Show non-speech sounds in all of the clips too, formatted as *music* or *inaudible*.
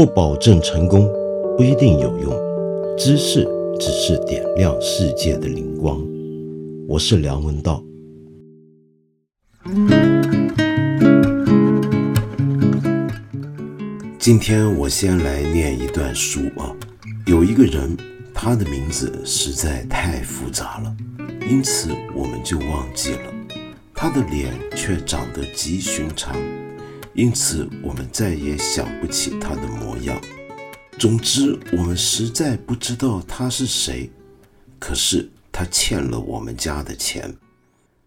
不保证成功，不一定有用。知识只是点亮世界的灵光。我是梁文道。今天我先来念一段书啊。有一个人，他的名字实在太复杂了，因此我们就忘记了。他的脸却长得极寻常。因此，我们再也想不起他的模样。总之，我们实在不知道他是谁。可是，他欠了我们家的钱。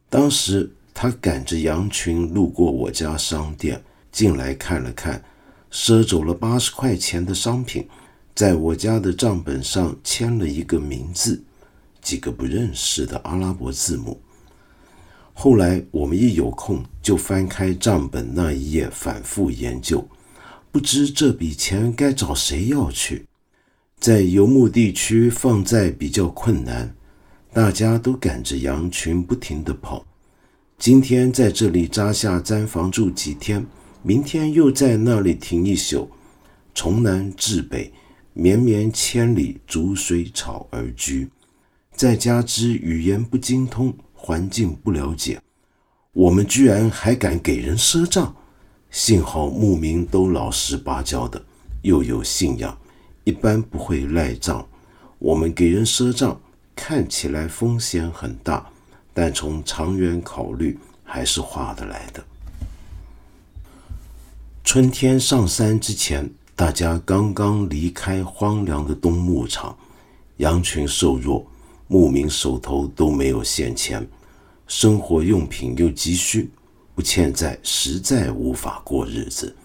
当时，他赶着羊群路过我家商店，进来看了看，赊走了八十块钱的商品，在我家的账本上签了一个名字，几个不认识的阿拉伯字母。后来我们一有空就翻开账本那一页，反复研究，不知这笔钱该找谁要去。在游牧地区放债比较困难，大家都赶着羊群不停地跑。今天在这里扎下毡房住几天，明天又在那里停一宿，从南至北，绵绵千里，逐水草而居，再加之语言不精通。环境不了解，我们居然还敢给人赊账。幸好牧民都老实巴交的，又有信仰，一般不会赖账。我们给人赊账，看起来风险很大，但从长远考虑，还是划得来的。春天上山之前，大家刚刚离开荒凉的冬牧场，羊群瘦弱。牧民手头都没有现钱，生活用品又急需，不欠债实在无法过日子。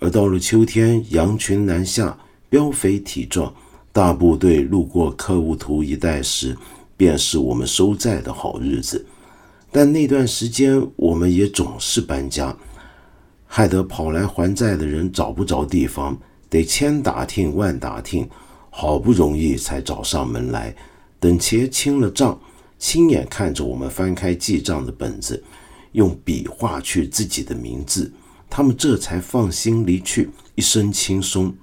而到了秋天，羊群南下，膘肥体壮，大部队路过克乌图一带时，便是我们收债的好日子。但那段时间，我们也总是搬家，害得跑来还债的人找不着地方，得千打听万打听，好不容易才找上门来。等钱清了账，亲眼看着我们翻开记账的本子，用笔画去自己的名字，他们这才放心离去，一身轻松。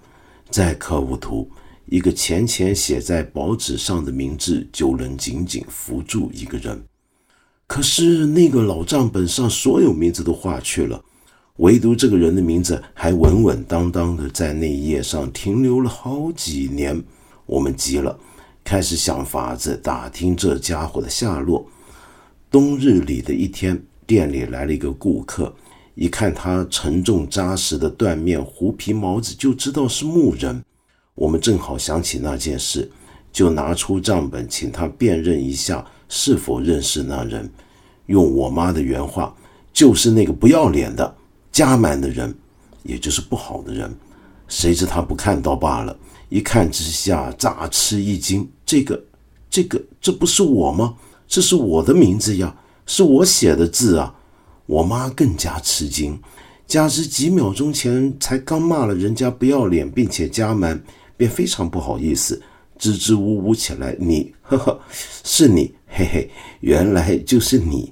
在客户图，一个浅浅写在薄纸上的名字就能紧紧扶住一个人。可是那个老账本上所有名字都划去了，唯独这个人的名字还稳稳当当的在那一页上停留了好几年。我们急了。开始想法子打听这家伙的下落。冬日里的一天，店里来了一个顾客，一看他沉重扎实的缎面狐皮帽子，就知道是牧人。我们正好想起那件事，就拿出账本，请他辨认一下是否认识那人。用我妈的原话，就是那个不要脸的加满的人，也就是不好的人。谁知他不看到罢了。一看之下，乍吃一惊。这个，这个，这不是我吗？这是我的名字呀，是我写的字啊！我妈更加吃惊，加之几秒钟前才刚骂了人家不要脸，并且加满，便非常不好意思，支支吾吾起来。你，呵呵，是你，嘿嘿，原来就是你。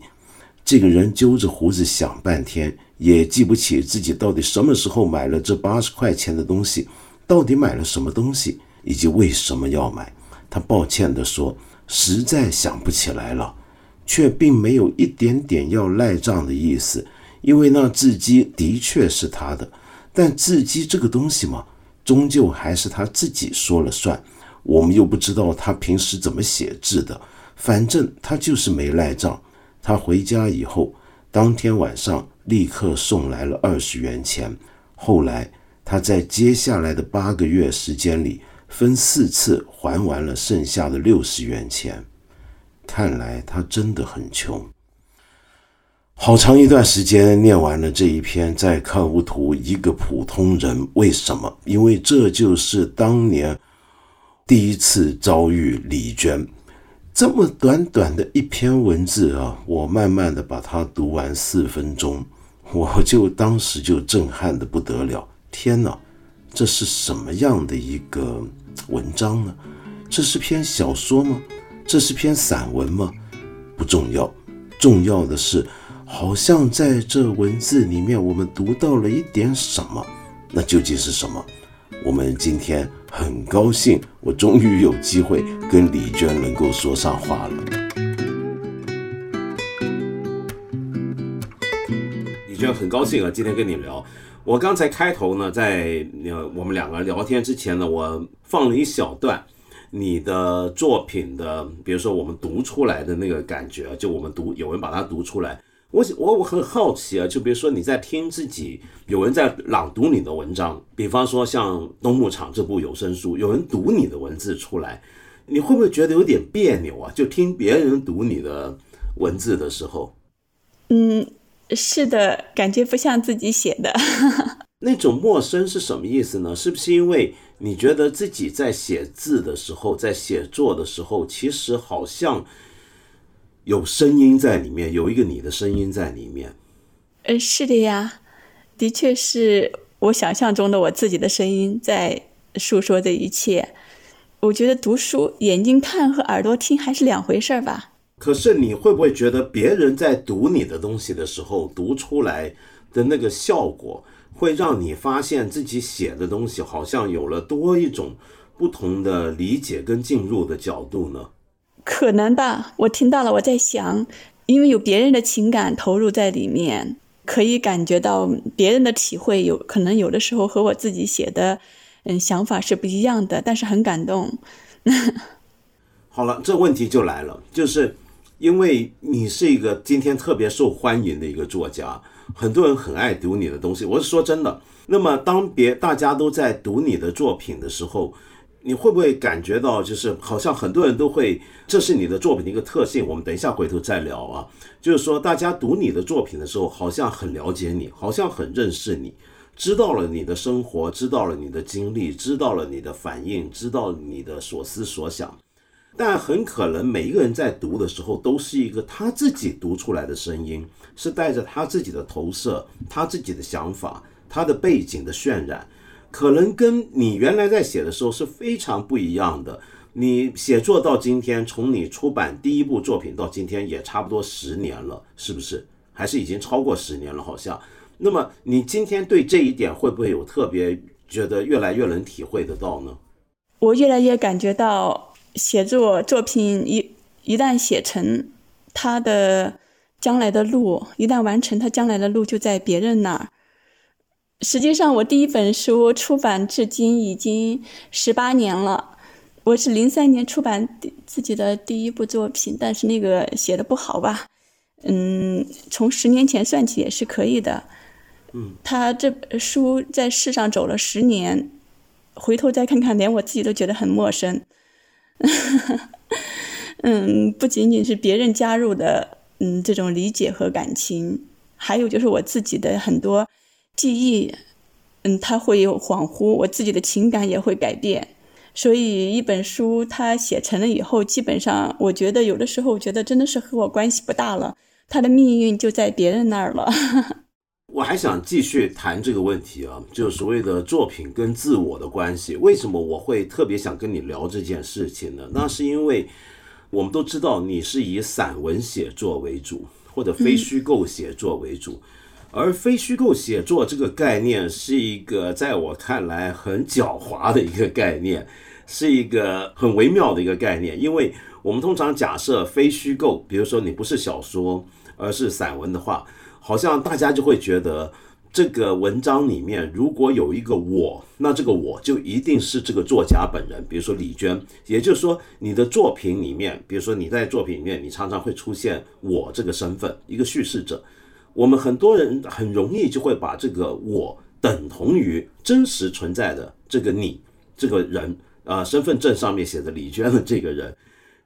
这个人揪着胡子想半天，也记不起自己到底什么时候买了这八十块钱的东西。到底买了什么东西，以及为什么要买？他抱歉地说：“实在想不起来了。”却并没有一点点要赖账的意思，因为那字迹的确是他的。但字迹这个东西嘛，终究还是他自己说了算。我们又不知道他平时怎么写字的，反正他就是没赖账。他回家以后，当天晚上立刻送来了二十元钱。后来。他在接下来的八个月时间里，分四次还完了剩下的六十元钱。看来他真的很穷。好长一段时间念完了这一篇，在看无图一个普通人为什么？因为这就是当年第一次遭遇李娟。这么短短的一篇文字啊，我慢慢的把它读完四分钟，我就当时就震撼的不得了。天哪，这是什么样的一个文章呢？这是篇小说吗？这是篇散文吗？不重要，重要的是，好像在这文字里面，我们读到了一点什么。那究竟是什么？我们今天很高兴，我终于有机会跟李娟能够说上话了。李娟很高兴啊，今天跟你聊。我刚才开头呢，在呃我们两个人聊天之前呢，我放了一小段你的作品的，比如说我们读出来的那个感觉，就我们读有人把它读出来。我我我很好奇啊，就比如说你在听自己有人在朗读你的文章，比方说像《冬牧场》这部有声书，有人读你的文字出来，你会不会觉得有点别扭啊？就听别人读你的文字的时候，嗯，是的，感觉不像自己写的。*laughs* 那种陌生是什么意思呢？是不是因为你觉得自己在写字的时候，在写作的时候，其实好像？有声音在里面，有一个你的声音在里面。呃，是的呀，的确是我想象中的我自己的声音在诉说这一切。我觉得读书，眼睛看和耳朵听还是两回事儿吧。可是你会不会觉得别人在读你的东西的时候，读出来的那个效果，会让你发现自己写的东西好像有了多一种不同的理解跟进入的角度呢？可能吧，我听到了，我在想，因为有别人的情感投入在里面，可以感觉到别人的体会，有可能有的时候和我自己写的，嗯，想法是不一样的，但是很感动。*laughs* 好了，这问题就来了，就是因为你是一个今天特别受欢迎的一个作家，很多人很爱读你的东西。我是说真的，那么当别大家都在读你的作品的时候。你会不会感觉到，就是好像很多人都会，这是你的作品的一个特性。我们等一下回头再聊啊。就是说，大家读你的作品的时候，好像很了解你，好像很认识你，知道了你的生活，知道了你的经历，知道了你的反应，知道你的所思所想。但很可能每一个人在读的时候，都是一个他自己读出来的声音，是带着他自己的投射，他自己的想法，他的背景的渲染。可能跟你原来在写的时候是非常不一样的。你写作到今天，从你出版第一部作品到今天也差不多十年了，是不是？还是已经超过十年了？好像。那么你今天对这一点会不会有特别觉得越来越能体会得到呢？我越来越感觉到，写作作品一一旦写成，他的将来的路一旦完成，他将来的路就在别人那儿。实际上，我第一本书出版至今已经十八年了。我是零三年出版自己的第一部作品，但是那个写的不好吧？嗯，从十年前算起也是可以的。嗯，他这本书在世上走了十年，回头再看看，连我自己都觉得很陌生。*laughs* 嗯，不仅仅是别人加入的，嗯，这种理解和感情，还有就是我自己的很多。记忆，嗯，它会有恍惚，我自己的情感也会改变，所以一本书它写成了以后，基本上我觉得有的时候，我觉得真的是和我关系不大了，它的命运就在别人那儿了。*laughs* 我还想继续谈这个问题啊，就所谓的作品跟自我的关系，为什么我会特别想跟你聊这件事情呢？那是因为我们都知道你是以散文写作为主，或者非虚构写作为主。而非虚构写作这个概念是一个在我看来很狡猾的一个概念，是一个很微妙的一个概念。因为我们通常假设非虚构，比如说你不是小说，而是散文的话，好像大家就会觉得这个文章里面如果有一个我，那这个我就一定是这个作家本人，比如说李娟。也就是说，你的作品里面，比如说你在作品里面，你常常会出现我这个身份，一个叙事者。我们很多人很容易就会把这个我等同于真实存在的这个你这个人啊，身份证上面写的李娟的这个人，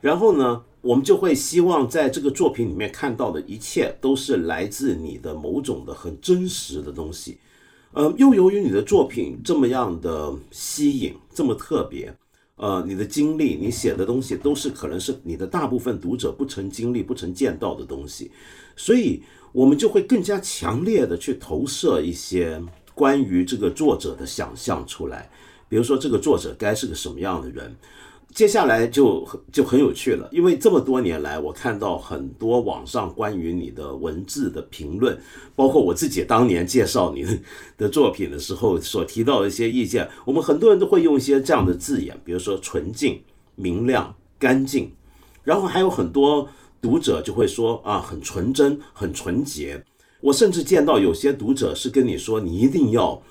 然后呢，我们就会希望在这个作品里面看到的一切都是来自你的某种的很真实的东西，呃，又由于你的作品这么样的吸引，这么特别，呃，你的经历，你写的东西都是可能是你的大部分读者不曾经历、不曾见到的东西，所以。我们就会更加强烈的去投射一些关于这个作者的想象出来，比如说这个作者该是个什么样的人，接下来就就很有趣了，因为这么多年来，我看到很多网上关于你的文字的评论，包括我自己当年介绍你 *laughs* 的作品的时候所提到的一些意见，我们很多人都会用一些这样的字眼，比如说纯净、明亮、干净，然后还有很多读者就会说啊，很纯真、很纯洁。我甚至见到有些读者是跟你说，你一定要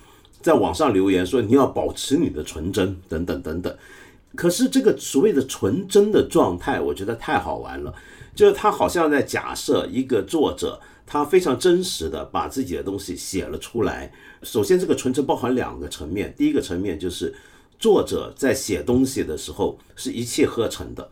在网上留言说你要保持你的纯真，等等等等。可是这个所谓的纯真的状态，我觉得太好玩了。就是他好像在假设一个作者，他非常真实的把自己的东西写了出来。首先，这个纯真包含两个层面。第一个层面就是作者在写东西的时候是一气呵成的，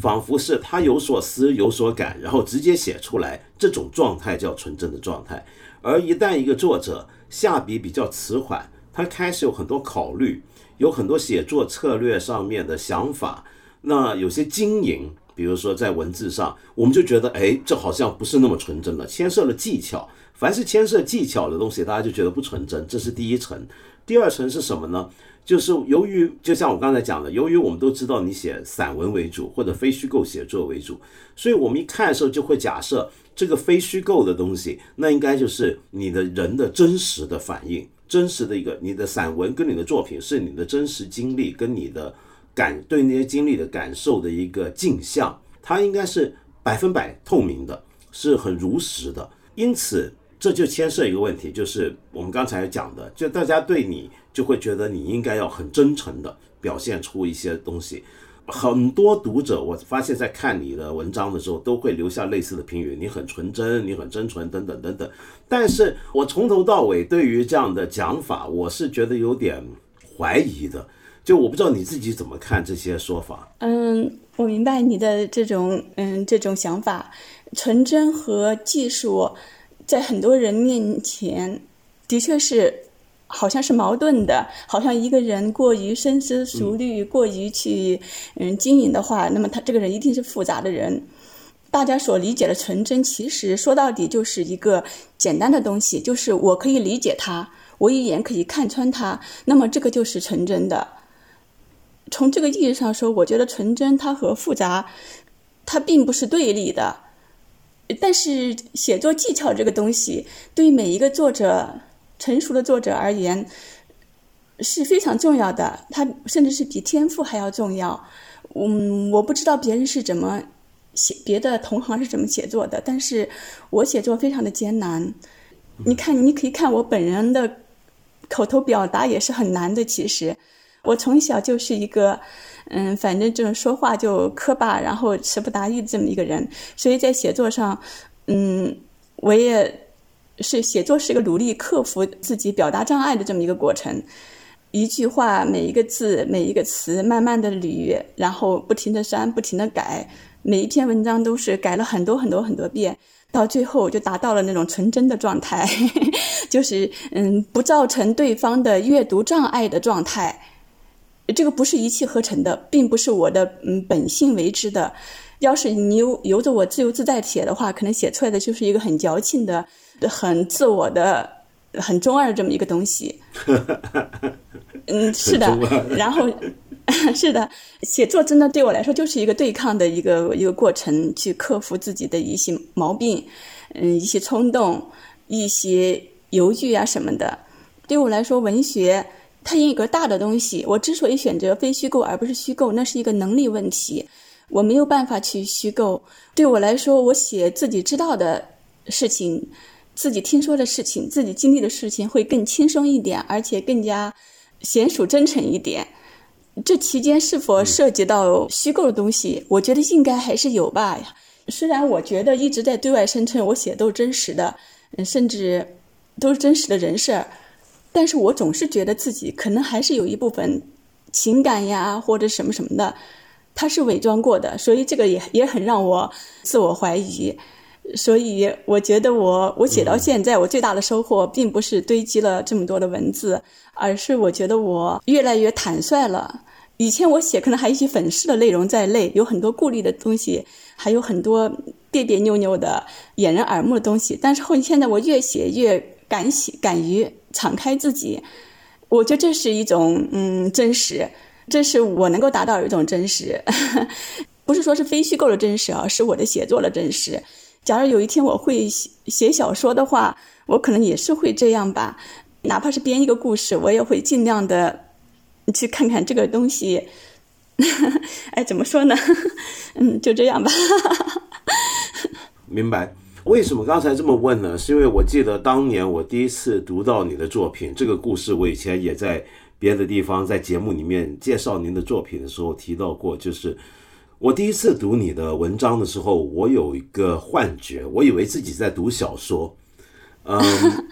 仿佛是他有所思有所感，然后直接写出来，这种状态叫纯真的状态。而一旦一个作者下笔比较迟缓，他开始有很多考虑。有很多写作策略上面的想法，那有些经营，比如说在文字上，我们就觉得，哎，这好像不是那么纯真了，牵涉了技巧。凡是牵涉技巧的东西，大家就觉得不纯真，这是第一层。第二层是什么呢？就是由于，就像我刚才讲的，由于我们都知道你写散文为主或者非虚构写作为主，所以我们一看的时候就会假设这个非虚构的东西，那应该就是你的人的真实的反应。真实的一个，你的散文跟你的作品是你的真实经历跟你的感对那些经历的感受的一个镜像，它应该是百分百透明的，是很如实的。因此，这就牵涉一个问题，就是我们刚才讲的，就大家对你就会觉得你应该要很真诚的表现出一些东西。很多读者，我发现，在看你的文章的时候，都会留下类似的评语：你很纯真，你很真纯，等等等等。但是我从头到尾对于这样的讲法，我是觉得有点怀疑的。就我不知道你自己怎么看这些说法。嗯，我明白你的这种嗯这种想法。纯真和技术，在很多人面前，的确是。好像是矛盾的，好像一个人过于深思熟虑，过于去嗯经营的话，那么他这个人一定是复杂的人。大家所理解的纯真，其实说到底就是一个简单的东西，就是我可以理解他，我一眼可以看穿他，那么这个就是纯真的。从这个意义上说，我觉得纯真它和复杂，它并不是对立的。但是写作技巧这个东西，对于每一个作者。成熟的作者而言是非常重要的，他甚至是比天赋还要重要。嗯，我不知道别人是怎么写，别的同行是怎么写作的，但是我写作非常的艰难。你看，你可以看我本人的口头表达也是很难的。其实，我从小就是一个，嗯，反正就是说话就磕巴，然后词不达意的这么一个人，所以在写作上，嗯，我也。是写作是一个努力克服自己表达障碍的这么一个过程，一句话每一个字每一个词慢慢的捋，然后不停的删不停的改，每一篇文章都是改了很多很多很多遍，到最后就达到了那种纯真的状态，*laughs* 就是嗯不造成对方的阅读障碍的状态，这个不是一气呵成的，并不是我的嗯本性为之的，要是你由由着我自由自在写的话，可能写出来的就是一个很矫情的。很自我的、很中二这么一个东西，嗯，*laughs* 是的。*laughs* 然后 *laughs* 是的，写作真的对我来说就是一个对抗的一个一个过程，去克服自己的一些毛病，嗯，一些冲动、一些犹豫啊什么的。对我来说，文学它一个大的东西。我之所以选择非虚构而不是虚构，那是一个能力问题。我没有办法去虚构。对我来说，我写自己知道的事情。自己听说的事情，自己经历的事情会更轻松一点，而且更加娴熟真诚一点。这期间是否涉及到虚构的东西？我觉得应该还是有吧。虽然我觉得一直在对外声称我写都是真实的，甚至都是真实的人事儿，但是我总是觉得自己可能还是有一部分情感呀，或者什么什么的，它是伪装过的，所以这个也也很让我自我怀疑。所以我觉得我我写到现在，我最大的收获并不是堆积了这么多的文字，而是我觉得我越来越坦率了。以前我写可能还有一些粉饰的内容在内，有很多顾虑的东西，还有很多别别扭扭的掩人耳目的东西。但是后现在我越写越敢写，敢于敞开自己。我觉得这是一种嗯真实。这是我能够达到一种真实，*laughs* 不是说是非虚构的真实啊，是我的写作的真实。假如有一天我会写写小说的话，我可能也是会这样吧，哪怕是编一个故事，我也会尽量的去看看这个东西。*laughs* 哎，怎么说呢？*laughs* 嗯，就这样吧。明白。为什么刚才这么问呢？是因为我记得当年我第一次读到你的作品，这个故事我以前也在别的地方在节目里面介绍您的作品的时候提到过，就是我第一次读你的文章的时候，我有一个幻觉，我以为自己在读小说。嗯，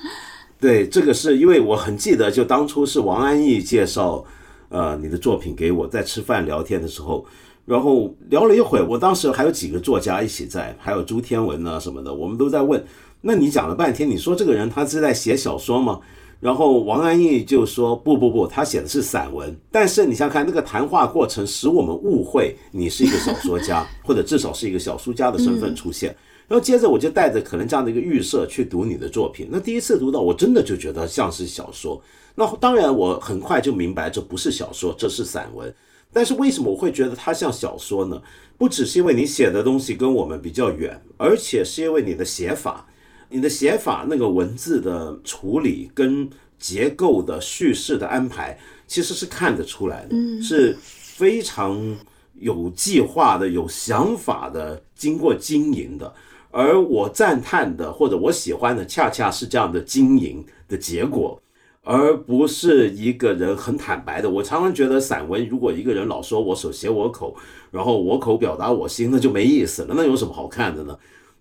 *laughs* 对，这个是因为我很记得，就当初是王安忆介绍呃你的作品给我，在吃饭聊天的时候。然后聊了一会儿，我当时还有几个作家一起在，还有朱天文啊什么的，我们都在问。那你讲了半天，你说这个人他是在写小说吗？然后王安忆就说不不不，他写的是散文。但是你想想看，那个谈话过程使我们误会你是一个小说家，或者至少是一个小说家的身份出现。然后接着我就带着可能这样的一个预设去读你的作品。那第一次读到，我真的就觉得像是小说。那当然，我很快就明白这不是小说，这是散文。但是为什么我会觉得它像小说呢？不只是因为你写的东西跟我们比较远，而且是因为你的写法，你的写法那个文字的处理跟结构的叙事的安排，其实是看得出来的，是非常有计划的、有想法的、经过经营的。而我赞叹的或者我喜欢的，恰恰是这样的经营的结果。而不是一个人很坦白的。我常常觉得，散文如果一个人老说我手写我口，然后我口表达我心，那就没意思了。那有什么好看的呢？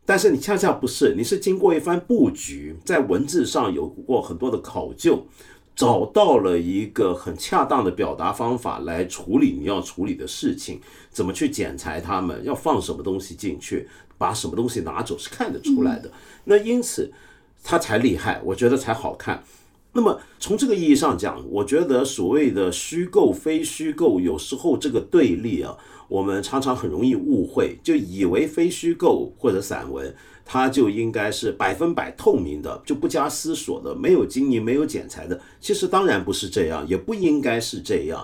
但是你恰恰不是，你是经过一番布局，在文字上有过很多的考究，找到了一个很恰当的表达方法来处理你要处理的事情，怎么去剪裁它们，要放什么东西进去，把什么东西拿走，是看得出来的。那因此，他才厉害，我觉得才好看。那么从这个意义上讲，我觉得所谓的虚构非虚构，有时候这个对立啊，我们常常很容易误会，就以为非虚构或者散文，它就应该是百分百透明的，就不加思索的，没有经营、没有剪裁的。其实当然不是这样，也不应该是这样。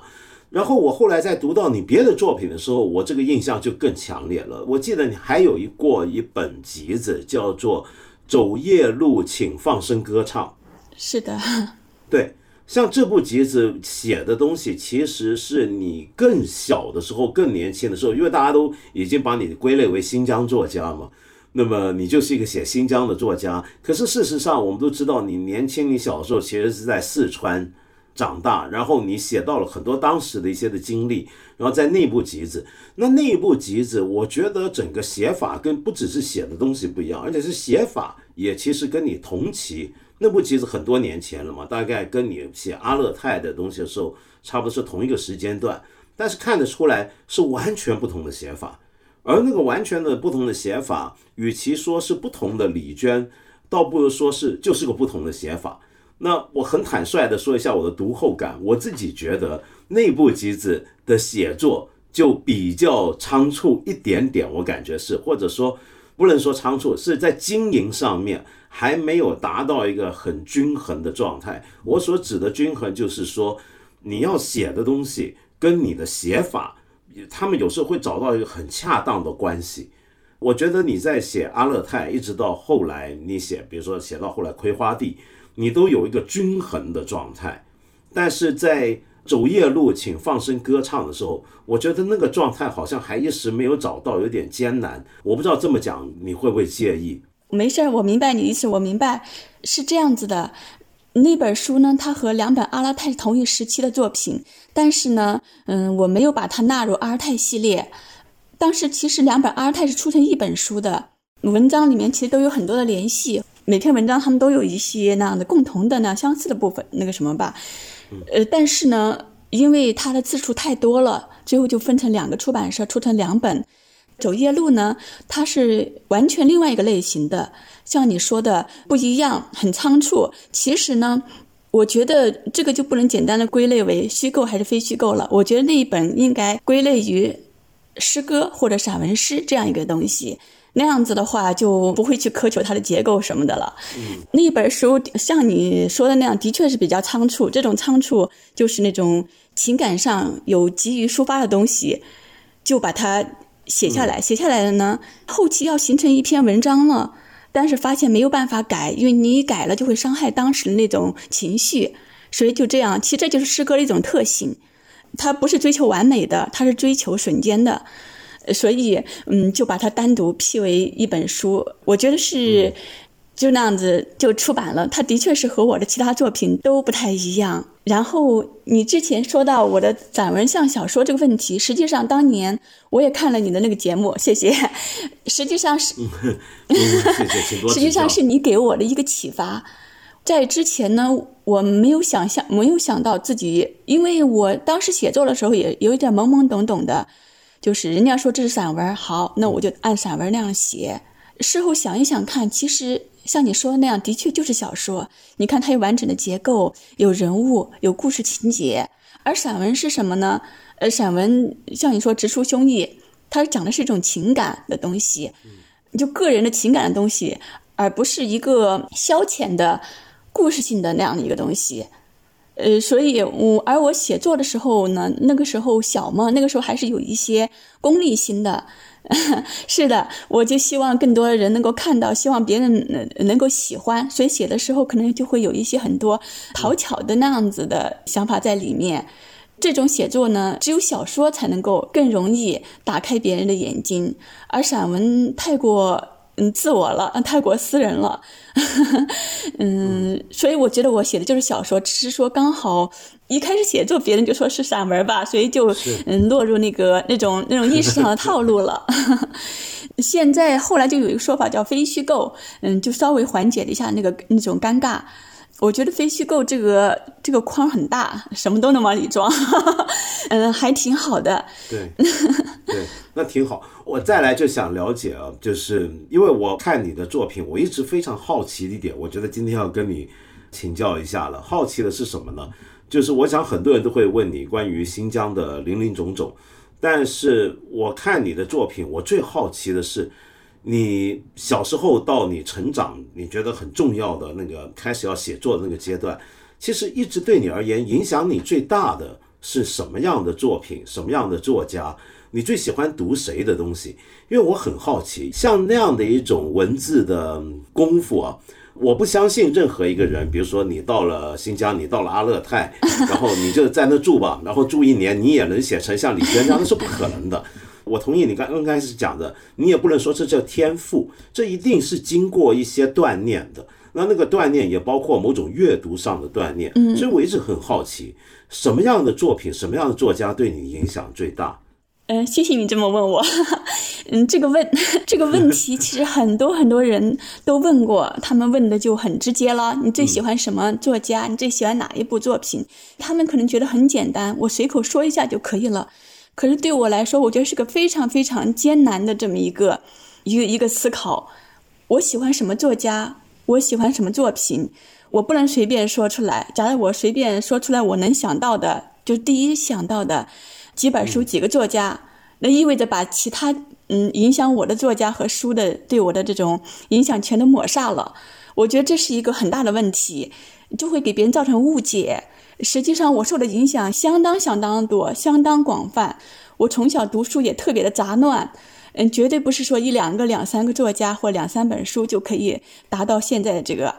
然后我后来在读到你别的作品的时候，我这个印象就更强烈了。我记得你还有一过一本集子，叫做《走夜路，请放声歌唱》。是的，*laughs* 对，像这部集子写的东西，其实是你更小的时候、更年轻的时候，因为大家都已经把你归类为新疆作家嘛，那么你就是一个写新疆的作家。可是事实上，我们都知道，你年轻、你小时候其实是在四川长大，然后你写到了很多当时的一些的经历，然后在那部集子，那那部集子，我觉得整个写法跟不只是写的东西不一样，而且是写法也其实跟你同期。那部其实很多年前了嘛，大概跟你写阿勒泰的东西的时候，差不多是同一个时间段，但是看得出来是完全不同的写法。而那个完全的不同的写法，与其说是不同的李娟，倒不如说是就是个不同的写法。那我很坦率的说一下我的读后感，我自己觉得那部集子的写作就比较仓促一点点，我感觉是，或者说不能说仓促，是在经营上面。还没有达到一个很均衡的状态。我所指的均衡，就是说你要写的东西跟你的写法，他们有时候会找到一个很恰当的关系。我觉得你在写阿勒泰，一直到后来你写，比如说写到后来葵花地，你都有一个均衡的状态。但是在走夜路，请放声歌唱的时候，我觉得那个状态好像还一时没有找到，有点艰难。我不知道这么讲你会不会介意？没事儿，我明白你意思，我明白是这样子的。那本书呢，它和两本阿拉泰同一时期的作品，但是呢，嗯，我没有把它纳入阿尔泰系列。当时其实两本阿尔泰是出成一本书的，文章里面其实都有很多的联系，每篇文章他们都有一些那样的共同的呢相似的部分，那个什么吧。呃，但是呢，因为它的字数太多了，最后就分成两个出版社出成两本。走夜路呢，它是完全另外一个类型的，像你说的不一样，很仓促。其实呢，我觉得这个就不能简单的归类为虚构还是非虚构了。我觉得那一本应该归类于诗歌或者散文诗这样一个东西。那样子的话，就不会去苛求它的结构什么的了。嗯，那本书像你说的那样，的确是比较仓促。这种仓促就是那种情感上有急于抒发的东西，就把它写下来。写下来了呢，后期要形成一篇文章了，但是发现没有办法改，因为你一改了就会伤害当时的那种情绪，所以就这样。其实这就是诗歌的一种特性，它不是追求完美的，它是追求瞬间的。所以，嗯，就把它单独批为一本书。我觉得是。就那样子就出版了，它的确是和我的其他作品都不太一样。然后你之前说到我的散文像小说这个问题，实际上当年我也看了你的那个节目，谢谢。*laughs* 实际上是，*laughs* *laughs* 实际上是你给我的一个启发。在之前呢，我没有想象，没有想到自己，因为我当时写作的时候也有一点懵懵懂懂的，就是人家说这是散文，好，那我就按散文那样写。事后想一想看，其实。像你说的那样，的确就是小说。你看它有完整的结构，有人物，有故事情节。而散文是什么呢？呃，散文像你说直抒胸臆，它讲的是一种情感的东西，就个人的情感的东西，而不是一个消遣的故事性的那样的一个东西。呃，所以我而我写作的时候呢，那个时候小嘛，那个时候还是有一些功利心的。*laughs* 是的，我就希望更多的人能够看到，希望别人能能够喜欢，所以写的时候可能就会有一些很多讨巧的那样子的想法在里面。这种写作呢，只有小说才能够更容易打开别人的眼睛，而散文太过。嗯，自我了，太过私人了，*laughs* 嗯，所以我觉得我写的就是小说，只是说刚好一开始写作，别人就说是散文吧，所以就嗯落入那个那种那种意识上的套路了。*laughs* 现在后来就有一个说法叫非虚构，嗯，就稍微缓解了一下那个那种尴尬。我觉得非虚构这个这个框很大，什么都能往里装，*laughs* 嗯，还挺好的。对，对，那挺好。我再来就想了解啊，就是因为我看你的作品，我一直非常好奇一点，我觉得今天要跟你请教一下了。好奇的是什么呢？就是我想很多人都会问你关于新疆的林林种种，但是我看你的作品，我最好奇的是。你小时候到你成长，你觉得很重要的那个开始要写作的那个阶段，其实一直对你而言影响你最大的是什么样的作品，什么样的作家？你最喜欢读谁的东西？因为我很好奇，像那样的一种文字的功夫啊，我不相信任何一个人，比如说你到了新疆，你到了阿勒泰，*laughs* 然后你就在那住吧，然后住一年，你也能写成像李娟这样，那是不可能的。我同意你刚刚开始讲的，你也不能说这叫天赋，这一定是经过一些锻炼的。那那个锻炼也包括某种阅读上的锻炼。嗯，所以我一直很好奇，什么样的作品，什么样的作家对你影响最大？嗯，谢谢你这么问我。*laughs* 嗯，这个问 *laughs* 这个问题 *laughs* 其实很多很多人都问过，他们问的就很直接了。你最喜欢什么作家？你最喜欢哪一部作品？他们可能觉得很简单，我随口说一下就可以了。可是对我来说，我觉得是个非常非常艰难的这么一个一个一个思考。我喜欢什么作家？我喜欢什么作品？我不能随便说出来。假如我随便说出来，我能想到的，就第一想到的几本书、几个作家，那意味着把其他嗯影响我的作家和书的对我的这种影响全都抹煞了。我觉得这是一个很大的问题，就会给别人造成误解。实际上，我受的影响相当相当多，相当广泛。我从小读书也特别的杂乱，嗯，绝对不是说一两个、两三个作家或两三本书就可以达到现在的这个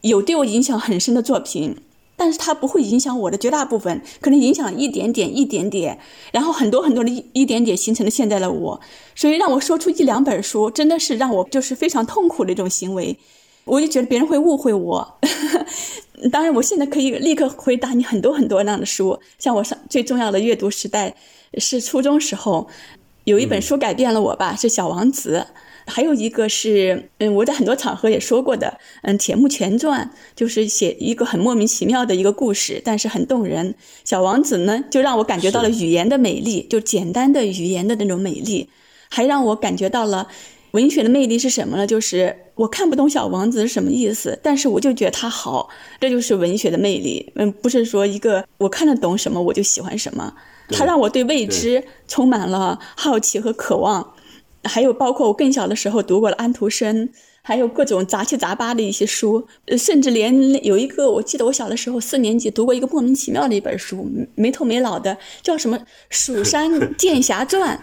有对我影响很深的作品。但是它不会影响我的绝大部分，可能影响一点点、一点点，然后很多很多的一一点点形成了现在的我。所以让我说出一两本书，真的是让我就是非常痛苦的一种行为。我就觉得别人会误会我。*laughs* 当然，我现在可以立刻回答你很多很多那样的书。像我上最重要的阅读时代是初中时候，有一本书改变了我吧，是《小王子》。还有一个是，嗯，我在很多场合也说过的，嗯，《铁木全传》就是写一个很莫名其妙的一个故事，但是很动人。《小王子》呢，就让我感觉到了语言的美丽，就简单的语言的那种美丽，还让我感觉到了。文学的魅力是什么呢？就是我看不懂小王子是什么意思，但是我就觉得他好，这就是文学的魅力。嗯，不是说一个我看得懂什么我就喜欢什么，他让我对未知充满了好奇和渴望。还有包括我更小的时候读过了安徒生，还有各种杂七杂八的一些书，呃，甚至连有一个，我记得我小的时候四年级读过一个莫名其妙的一本书，没头没脑的，叫什么《蜀山 *laughs* 剑侠传》。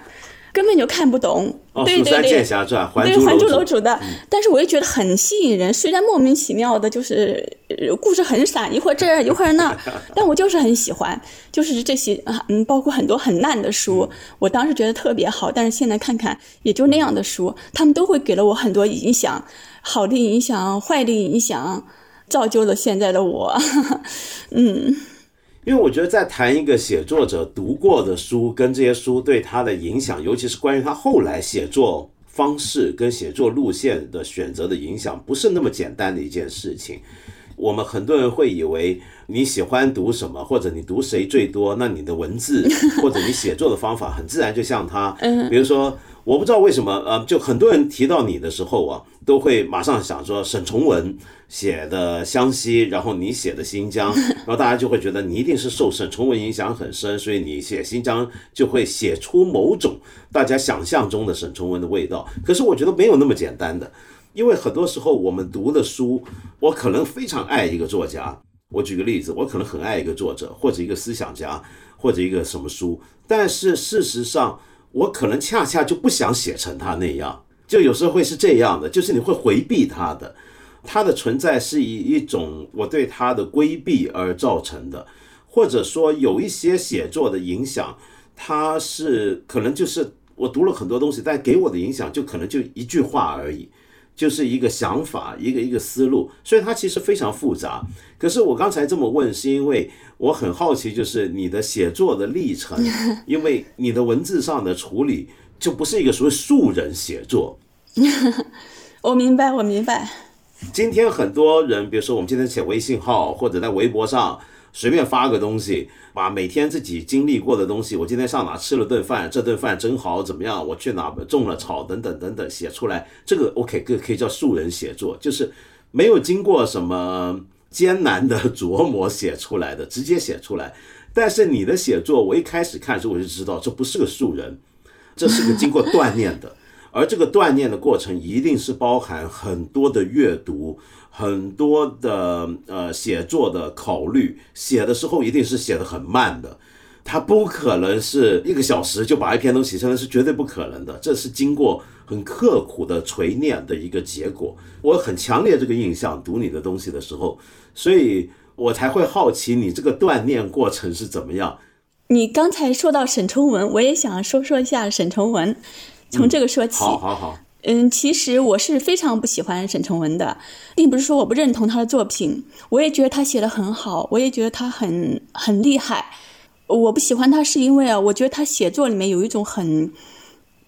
根本就看不懂，哦，对对对，剑侠传》《还对珠《还珠楼楼主》的，但是我又觉得很吸引人，虽然莫名其妙的，就是呃故事很散，一会儿这儿一会儿那儿，*laughs* 但我就是很喜欢，就是这些啊，嗯，包括很多很烂的书，我当时觉得特别好，但是现在看看也就那样的书，他们都会给了我很多影响，好的影响，坏的影响，造就了现在的我，*laughs* 嗯。因为我觉得在谈一个写作者读过的书跟这些书对他的影响，尤其是关于他后来写作方式跟写作路线的选择的影响，不是那么简单的一件事情。我们很多人会以为你喜欢读什么，或者你读谁最多，那你的文字或者你写作的方法很自然就像他。比如说，我不知道为什么，呃，就很多人提到你的时候啊，都会马上想说沈从文写的湘西，然后你写的新疆，*laughs* 然后大家就会觉得你一定是受沈从文影响很深，所以你写新疆就会写出某种大家想象中的沈从文的味道。可是我觉得没有那么简单的。因为很多时候我们读的书，我可能非常爱一个作家。我举个例子，我可能很爱一个作者，或者一个思想家，或者一个什么书。但是事实上，我可能恰恰就不想写成他那样。就有时候会是这样的，就是你会回避他的，他的存在是以一种我对他的规避而造成的，或者说有一些写作的影响，他是可能就是我读了很多东西，但给我的影响就可能就一句话而已。就是一个想法，一个一个思路，所以它其实非常复杂。可是我刚才这么问，是因为我很好奇，就是你的写作的历程，*laughs* 因为你的文字上的处理就不是一个所谓素人写作。*laughs* 我明白，我明白。今天很多人，比如说我们今天写微信号，或者在微博上随便发个东西。把每天自己经历过的东西，我今天上哪吃了顿饭，这顿饭真好，怎么样？我去哪种了草，等等等等，写出来，这个 OK，这可以叫素人写作，就是没有经过什么艰难的琢磨写出来的，直接写出来。但是你的写作，我一开始看的时候我就知道，这不是个素人，这是个经过锻炼的，而这个锻炼的过程一定是包含很多的阅读。很多的呃写作的考虑，写的时候一定是写的很慢的，他不可能是一个小时就把一篇东西写成，是绝对不可能的。这是经过很刻苦的锤炼的一个结果。我很强烈这个印象，读你的东西的时候，所以我才会好奇你这个锻炼过程是怎么样。你刚才说到沈从文，我也想说说一下沈从文，从这个说起。好好好。嗯，其实我是非常不喜欢沈从文的，并不是说我不认同他的作品，我也觉得他写的很好，我也觉得他很很厉害。我不喜欢他是因为啊，我觉得他写作里面有一种很，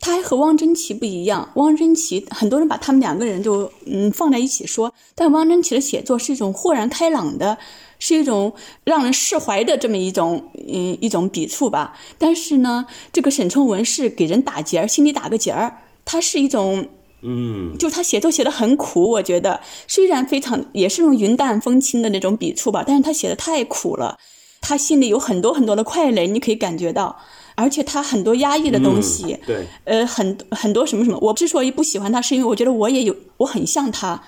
他还和汪曾祺不一样。汪曾祺很多人把他们两个人就嗯放在一起说，但汪曾祺的写作是一种豁然开朗的，是一种让人释怀的这么一种嗯一种笔触吧。但是呢，这个沈从文是给人打结儿，心里打个结儿。他是一种，嗯，就他写作写的很苦，我觉得。虽然非常也是用云淡风轻的那种笔触吧，但是他写的太苦了，他心里有很多很多的快乐，你可以感觉到，而且他很多压抑的东西，对，呃，很很多什么什么，我之所以不喜欢他，是因为我觉得我也有我很像他，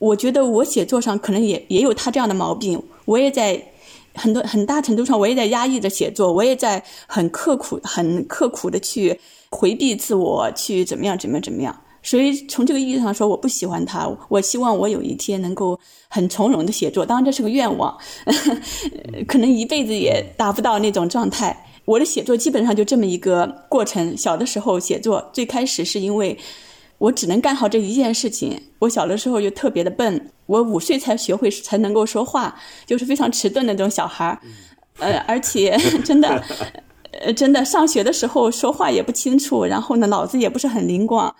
我觉得我写作上可能也也有他这样的毛病，我也在很多很大程度上我也在压抑着写作，我也在很刻苦很刻苦的去。回避自我，去怎么样，怎么，怎么样？所以从这个意义上说，我不喜欢他。我希望我有一天能够很从容的写作，当然这是个愿望，*laughs* 可能一辈子也达不到那种状态。我的写作基本上就这么一个过程。小的时候写作，最开始是因为我只能干好这一件事情。我小的时候就特别的笨，我五岁才学会才能够说话，就是非常迟钝的那种小孩儿。呃，而且 *laughs* 真的。呃，真的，上学的时候说话也不清楚，然后呢，脑子也不是很灵光，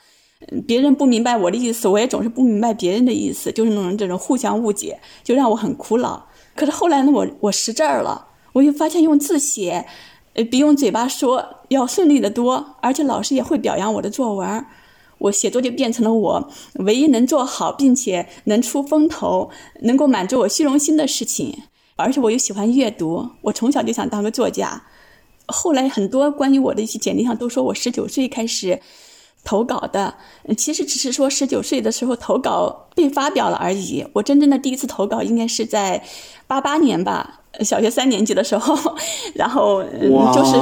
别人不明白我的意思，我也总是不明白别人的意思，就是那种这种互相误解，就让我很苦恼。可是后来呢，我我识字儿了，我就发现用字写，呃，比用嘴巴说要顺利的多，而且老师也会表扬我的作文，我写作就变成了我唯一能做好并且能出风头、能够满足我虚荣心的事情。而且我又喜欢阅读，我从小就想当个作家。后来很多关于我的一些简历上都说我十九岁开始投稿的，其实只是说十九岁的时候投稿被发表了而已。我真正的第一次投稿应该是在八八年吧，小学三年级的时候，然后就是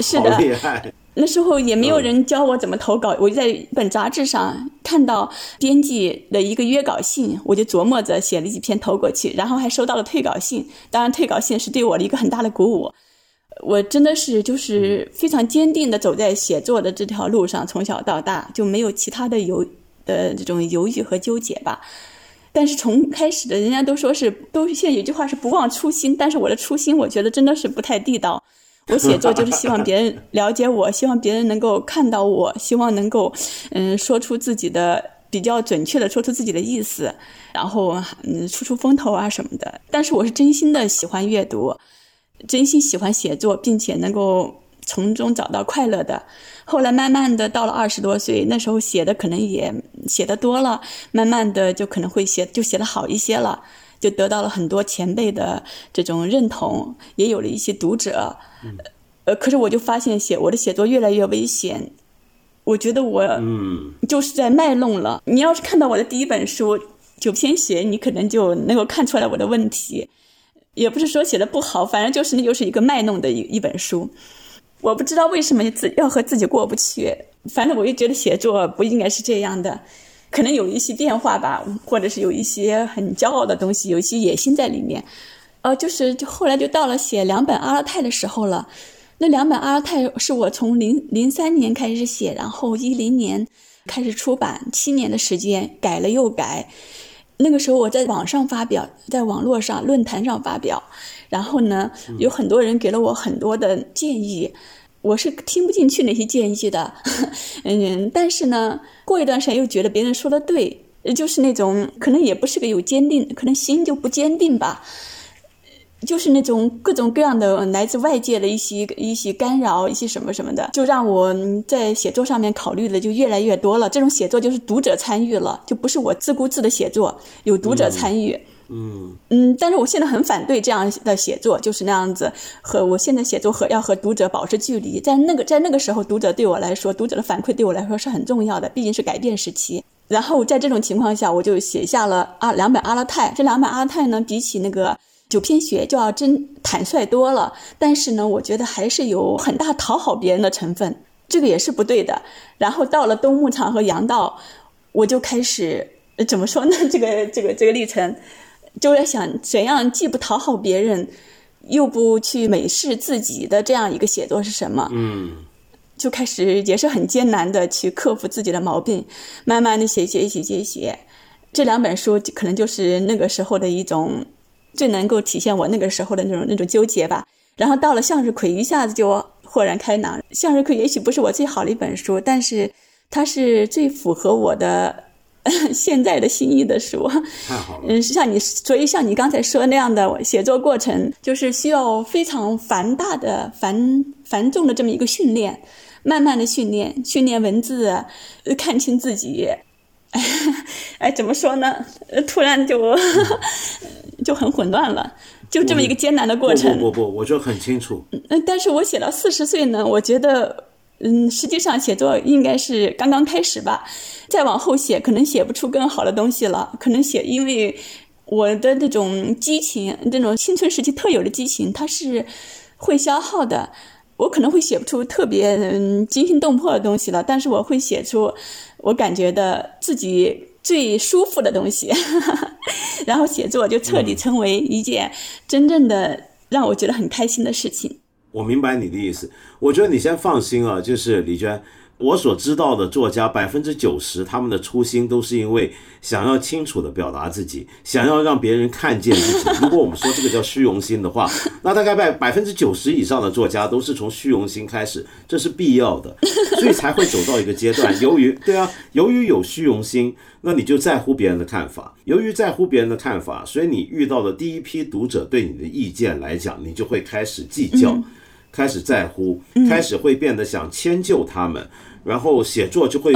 是的，那时候也没有人教我怎么投稿，我就在一本杂志上看到编辑的一个约稿信，我就琢磨着写了几篇投过去，然后还收到了退稿信。当然，退稿信是对我的一个很大的鼓舞。我真的是就是非常坚定的走在写作的这条路上，从小到大就没有其他的犹的这种犹豫和纠结吧。但是从开始的，人家都说是都现在有句话是不忘初心，但是我的初心我觉得真的是不太地道。我写作就是希望别人了解我，*laughs* 希望别人能够看到我，希望能够嗯说出自己的比较准确的说出自己的意思，然后嗯出出风头啊什么的。但是我是真心的喜欢阅读。真心喜欢写作，并且能够从中找到快乐的。后来慢慢的到了二十多岁，那时候写的可能也写的多了，慢慢的就可能会写就写的好一些了，就得到了很多前辈的这种认同，也有了一些读者。呃，可是我就发现写我的写作越来越危险，我觉得我嗯就是在卖弄了。你要是看到我的第一本书九篇写，你可能就能够看出来我的问题。也不是说写的不好，反正就是那就是一个卖弄的一一本书。我不知道为什么自要和自己过不去，反正我就觉得写作不应该是这样的，可能有一些变化吧，或者是有一些很骄傲的东西，有一些野心在里面。呃，就是就后来就到了写两本阿勒泰的时候了。那两本阿勒泰是我从零零三年开始写，然后一零年开始出版，七年的时间改了又改。那个时候我在网上发表，在网络上论坛上发表，然后呢，有很多人给了我很多的建议，我是听不进去那些建议的，*laughs* 嗯，但是呢，过一段时间又觉得别人说的对，就是那种可能也不是个有坚定，可能心就不坚定吧。就是那种各种各样的来自外界的一些一些干扰，一些什么什么的，就让我在写作上面考虑的就越来越多了。这种写作就是读者参与了，就不是我自顾自的写作，有读者参与。嗯嗯，但是我现在很反对这样的写作，就是那样子和我现在写作和要和读者保持距离。在那个在那个时候，读者对我来说，读者的反馈对我来说是很重要的，毕竟是改变时期。然后在这种情况下，我就写下了啊两本阿勒泰。这两本阿勒泰呢，比起那个。九篇学就要真坦率多了，但是呢，我觉得还是有很大讨好别人的成分，这个也是不对的。然后到了东牧场和杨道，我就开始怎么说呢？这个这个这个历程，就在想怎样既不讨好别人，又不去美视自己的这样一个写作是什么？嗯，就开始也是很艰难的去克服自己的毛病，慢慢的写写写写写，这两本书可能就是那个时候的一种。最能够体现我那个时候的那种那种纠结吧。然后到了向日葵，一下子就豁然开朗。向日葵也许不是我最好的一本书，但是它是最符合我的现在的心意的书。太好了。嗯，像你，所以像你刚才说那样的写作过程，就是需要非常繁大的繁繁重的这么一个训练，慢慢的训练，训练文字，看清自己。*laughs* 哎，怎么说呢？突然就 *laughs* 就很混乱了，就这么一个艰难的过程。不不不，我就很清楚。嗯，但是我写到四十岁呢，我觉得，嗯，实际上写作应该是刚刚开始吧。再往后写，可能写不出更好的东西了。可能写，因为我的那种激情，这种青春时期特有的激情，它是会消耗的。我可能会写不出特别惊心动魄的东西了，但是我会写出我感觉的自己最舒服的东西，*laughs* 然后写作就彻底成为一件真正的让我觉得很开心的事情。我明白你的意思，我觉得你先放心啊，就是李娟。我所知道的作家，百分之九十他们的初心都是因为想要清楚的表达自己，想要让别人看见自己。*laughs* 如果我们说这个叫虚荣心的话，那大概百百分之九十以上的作家都是从虚荣心开始，这是必要的，所以才会走到一个阶段。*laughs* 由于对啊，由于有虚荣心，那你就在乎别人的看法。由于在乎别人的看法，所以你遇到的第一批读者对你的意见来讲，你就会开始计较。开始在乎，开始会变得想迁就他们，然后写作就会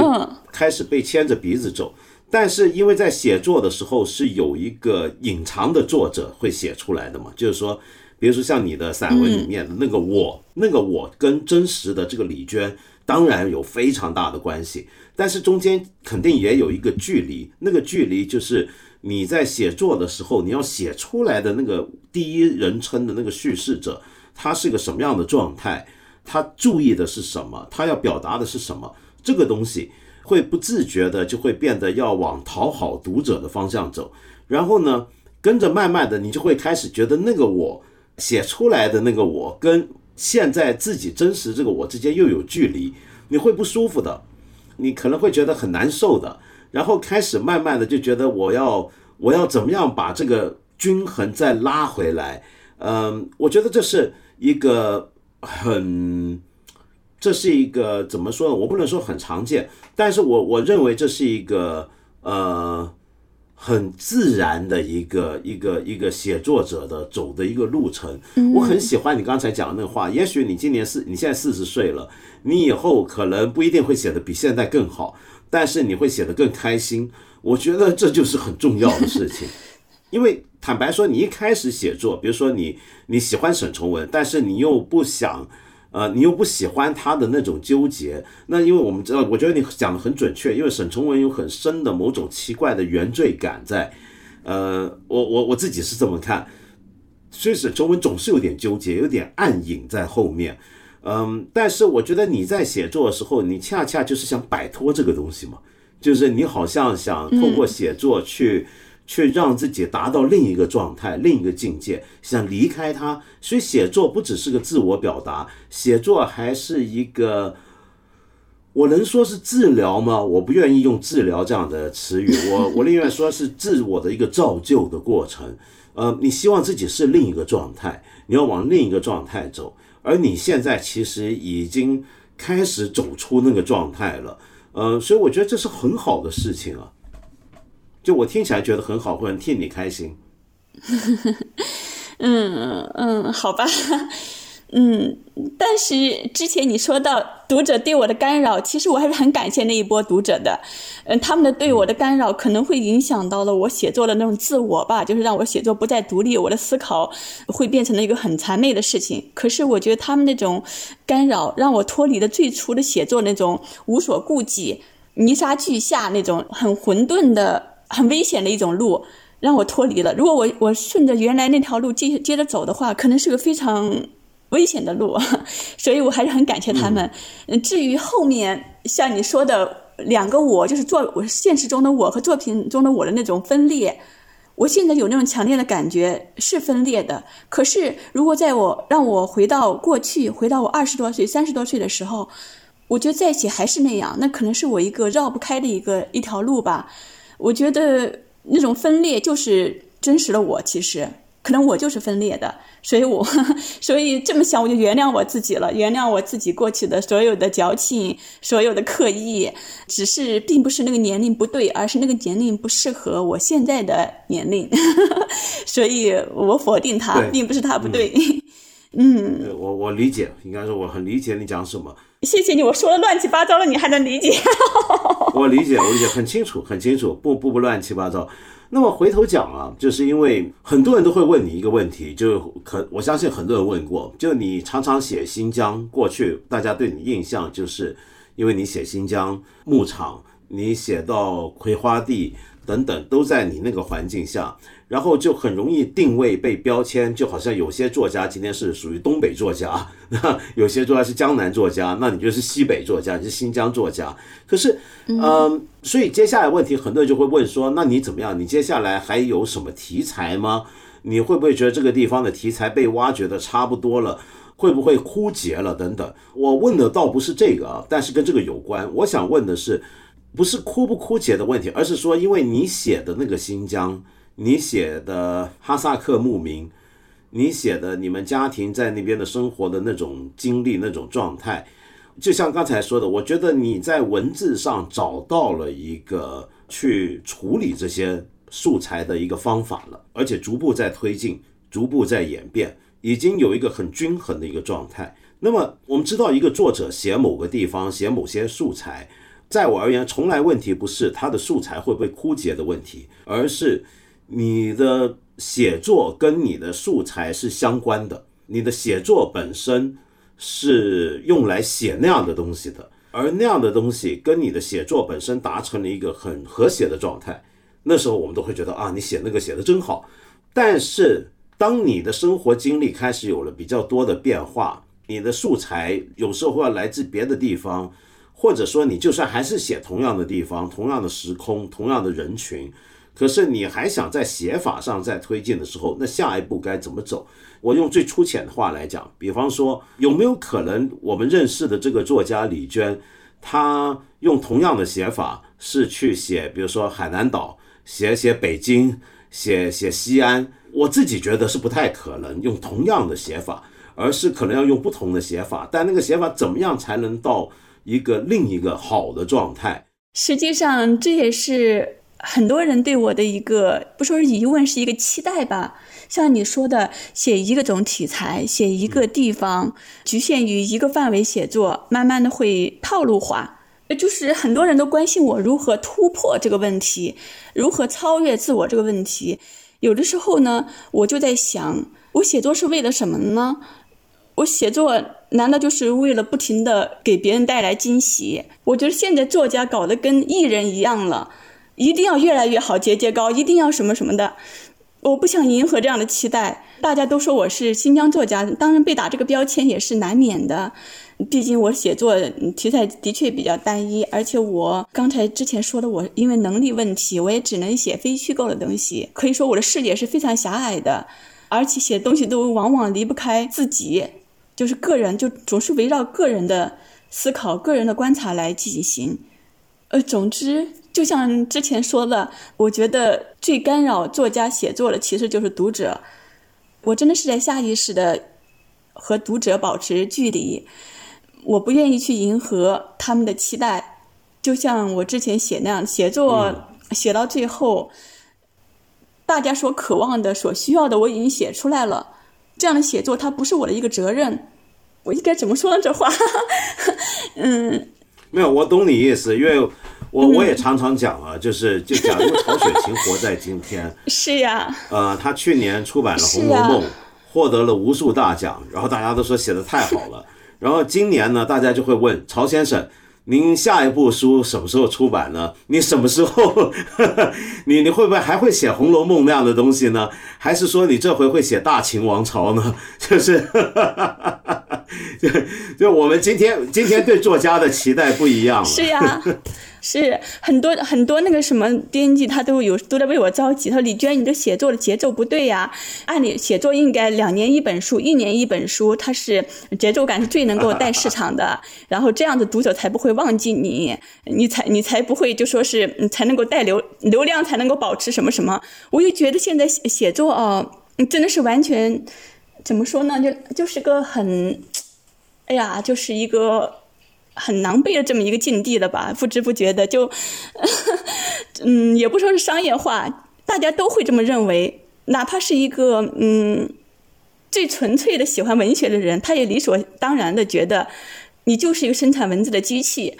开始被牵着鼻子走。但是因为在写作的时候是有一个隐藏的作者会写出来的嘛，就是说，比如说像你的散文里面的那个我，那个我跟真实的这个李娟当然有非常大的关系，但是中间肯定也有一个距离，那个距离就是你在写作的时候你要写出来的那个第一人称的那个叙事者，他是个什么样的状态，他注意的是什么，他要表达的是什么，这个东西。会不自觉的就会变得要往讨好读者的方向走，然后呢，跟着慢慢的你就会开始觉得那个我写出来的那个我跟现在自己真实这个我之间又有距离，你会不舒服的，你可能会觉得很难受的，然后开始慢慢的就觉得我要我要怎么样把这个均衡再拉回来，嗯，我觉得这是一个很。这是一个怎么说呢？我不能说很常见，但是我我认为这是一个呃很自然的一个一个一个写作者的走的一个路程。我很喜欢你刚才讲的那个话。也许你今年四，你现在四十岁了，你以后可能不一定会写的比现在更好，但是你会写的更开心。我觉得这就是很重要的事情，因为坦白说，你一开始写作，比如说你你喜欢沈从文，但是你又不想。呃，你又不喜欢他的那种纠结，那因为我们知道，我觉得你讲的很准确，因为沈从文有很深的某种奇怪的原罪感在。呃，我我我自己是这么看，所以沈从文总是有点纠结，有点暗影在后面。嗯，但是我觉得你在写作的时候，你恰恰就是想摆脱这个东西嘛，就是你好像想透过写作去。去让自己达到另一个状态、另一个境界，想离开它。所以写作不只是个自我表达，写作还是一个，我能说是治疗吗？我不愿意用治疗这样的词语，我我宁愿说是自我的一个造就的过程。呃，你希望自己是另一个状态，你要往另一个状态走，而你现在其实已经开始走出那个状态了。呃，所以我觉得这是很好的事情啊。就我听起来觉得很好，会很替你开心。*laughs* 嗯嗯，好吧，*laughs* 嗯，但是之前你说到读者对我的干扰，其实我还是很感谢那一波读者的。嗯，他们的对我的干扰可能会影响到了我写作的那种自我吧，就是让我写作不再独立，我的思考会变成了一个很残媚的事情。可是我觉得他们那种干扰，让我脱离了最初的写作那种无所顾忌、泥沙俱下那种很混沌的。很危险的一种路，让我脱离了。如果我我顺着原来那条路继续接着走的话，可能是个非常危险的路。*laughs* 所以我还是很感谢他们。嗯，至于后面像你说的两个我，就是作我现实中的我和作品中的我的那种分裂，我现在有那种强烈的感觉是分裂的。可是如果在我让我回到过去，回到我二十多岁、三十多岁的时候，我觉得在一起还是那样，那可能是我一个绕不开的一个一条路吧。我觉得那种分裂就是真实的我，其实可能我就是分裂的，所以我 *laughs* 所以这么想，我就原谅我自己了，原谅我自己过去的所有的矫情，所有的刻意，只是并不是那个年龄不对，而是那个年龄不适合我现在的年龄，*laughs* 所以我否定他，并不是他不对。*laughs* 嗯，我我理解，应该说我很理解你讲什么。谢谢你，我说的乱七八糟了，你还能理解？*laughs* 我理解，我理解很清楚，很清楚，不不不乱七八糟。那么回头讲啊，就是因为很多人都会问你一个问题，就可我相信很多人问过，就你常常写新疆，过去大家对你印象就是因为你写新疆牧场，你写到葵花地等等，都在你那个环境下。然后就很容易定位被标签，就好像有些作家今天是属于东北作家，那 *laughs* 有些作家是江南作家，那你就是西北作家，你是新疆作家。可是，嗯，所以接下来问题很多人就会问说，那你怎么样？你接下来还有什么题材吗？你会不会觉得这个地方的题材被挖掘的差不多了？会不会枯竭了？等等。我问的倒不是这个啊，但是跟这个有关。我想问的是，不是枯不枯竭的问题，而是说，因为你写的那个新疆。你写的哈萨克牧民，你写的你们家庭在那边的生活的那种经历、那种状态，就像刚才说的，我觉得你在文字上找到了一个去处理这些素材的一个方法了，而且逐步在推进，逐步在演变，已经有一个很均衡的一个状态。那么我们知道，一个作者写某个地方，写某些素材，在我而言，从来问题不是他的素材会不会枯竭的问题，而是你的写作跟你的素材是相关的。你的写作本身是用来写那样的东西的，而那样的东西跟你的写作本身达成了一个很和谐的状态。那时候我们都会觉得啊，你写那个写的真好。但是当你的生活经历开始有了比较多的变化，你的素材有时候会来自别的地方，或者说你就算还是写同样的地方、同样的时空、同样的人群，可是你还想在写法上再推进的时候，那下一步该怎么走？我用最粗浅的话来讲，比方说，有没有可能我们认识的这个作家李娟，她用同样的写法是去写，比如说海南岛，写写北京，写写西安？我自己觉得是不太可能用同样的写法，而是可能要用不同的写法。但那个写法怎么样才能到一个另一个好的状态？实际上，这也是很多人对我的一个不说是疑问，是一个期待吧。像你说的，写一个种题材，写一个地方，局限于一个范围写作，慢慢的会套路化。就是很多人都关心我如何突破这个问题，如何超越自我这个问题。有的时候呢，我就在想，我写作是为了什么呢？我写作难道就是为了不停的给别人带来惊喜？我觉得现在作家搞得跟艺人一样了，一定要越来越好，节节高，一定要什么什么的。我不想迎合这样的期待。大家都说我是新疆作家，当然被打这个标签也是难免的。毕竟我写作题材的确比较单一，而且我刚才之前说的，我因为能力问题，我也只能写非虚构的东西。可以说我的视野是非常狭隘的，而且写东西都往往离不开自己，就是个人，就总是围绕个人的思考、个人的观察来进行。呃，总之。就像之前说的，我觉得最干扰作家写作的其实就是读者。我真的是在下意识的和读者保持距离，我不愿意去迎合他们的期待。就像我之前写那样，写作写到最后，大家所渴望的、所需要的，我已经写出来了。这样的写作，它不是我的一个责任。我应该怎么说呢？这话，*laughs* 嗯，没有，我懂你意思，因为。我我也常常讲啊，就是就假如曹雪芹活在今天，*laughs* 是呀，呃，他去年出版了《红楼梦》，获得了无数大奖，然后大家都说写的太好了，*laughs* 然后今年呢，大家就会问曹先生，您下一部书什么时候出版呢？你什么时候，*laughs* 你你会不会还会写《红楼梦》那样的东西呢？还是说你这回会写大秦王朝呢？就是。就 *laughs* 就我们今天今天对作家的期待不一样了。是呀，是很多很多那个什么编辑，他都有都在为我着急。他说：“李娟，你这写作的节奏不对呀，按理写作应该两年一本书，一年一本书，它是节奏感是最能够带市场的。*laughs* 然后这样子读者才不会忘记你，你才你才不会就说是才能够带流流量，才能够保持什么什么。我就觉得现在写写作哦，真的是完全怎么说呢？就就是个很。”哎呀，就是一个很狼狈的这么一个境地了吧？不知不觉的就，*laughs* 嗯，也不说是商业化，大家都会这么认为。哪怕是一个嗯最纯粹的喜欢文学的人，他也理所当然的觉得你就是一个生产文字的机器。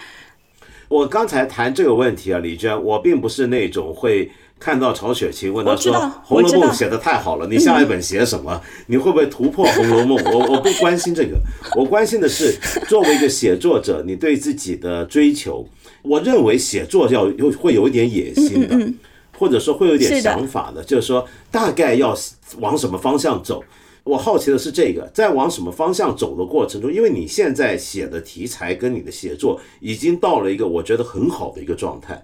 我刚才谈这个问题啊，李娟，我并不是那种会。看到曹雪芹问他说：“《红楼梦》写的太好了，你下一本写什么？你会不会突破《红楼梦》？” *laughs* 我我不关心这个，我关心的是作为一个写作者，你对自己的追求。我认为写作要有会有一点野心的，或者说会有点想法的，就是说大概要往什么方向走。我好奇的是这个，在往什么方向走的过程中，因为你现在写的题材跟你的写作已经到了一个我觉得很好的一个状态。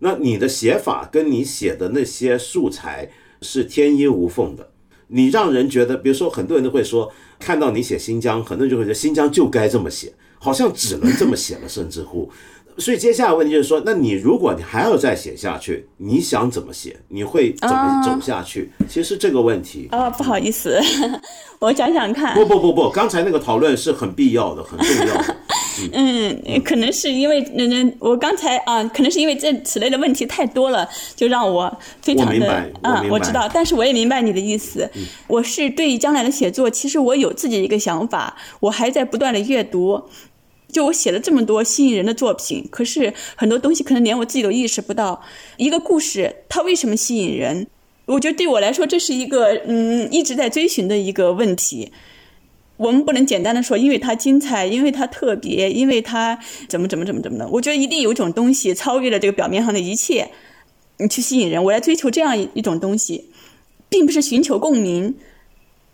那你的写法跟你写的那些素材是天衣无缝的，你让人觉得，比如说很多人都会说，看到你写新疆，很多人就会觉得新疆就该这么写，好像只能这么写了，甚至乎。所以接下来问题就是说，那你如果你还要再写下去，你想怎么写？你会怎么走下去？其实这个问题啊，不好意思，*laughs* 我想想看。不不不不，刚才那个讨论是很必要的，很重要的。*laughs* 嗯，可能是因为那那我刚才啊，可能是因为这此类的问题太多了，就让我非常的啊，我知道，但是我也明白你的意思。我是对于将来的写作，其实我有自己的一个想法，我还在不断的阅读。就我写了这么多吸引人的作品，可是很多东西可能连我自己都意识不到。一个故事它为什么吸引人？我觉得对我来说，这是一个嗯一直在追寻的一个问题。我们不能简单的说，因为它精彩，因为它特别，因为它怎么怎么怎么怎么的。我觉得一定有一种东西超越了这个表面上的一切，你去吸引人。我来追求这样一种东西，并不是寻求共鸣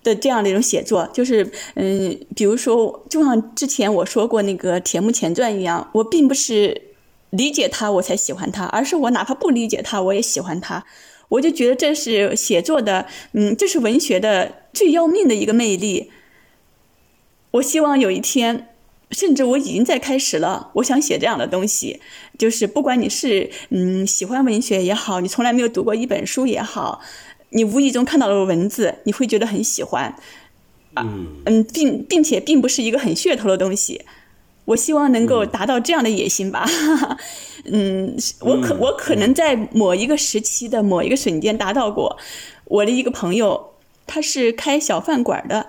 的这样的一种写作。就是嗯，比如说，就像之前我说过那个《铁木前传》一样，我并不是理解他我才喜欢他，而是我哪怕不理解他，我也喜欢他。我就觉得这是写作的，嗯，这是文学的最要命的一个魅力。我希望有一天，甚至我已经在开始了。我想写这样的东西，就是不管你是嗯喜欢文学也好，你从来没有读过一本书也好，你无意中看到了文字，你会觉得很喜欢。啊嗯，并并且并不是一个很噱头的东西。我希望能够达到这样的野心吧。*laughs* 嗯，我可我可能在某一个时期的某一个瞬间达到过。我的一个朋友，她是开小饭馆的。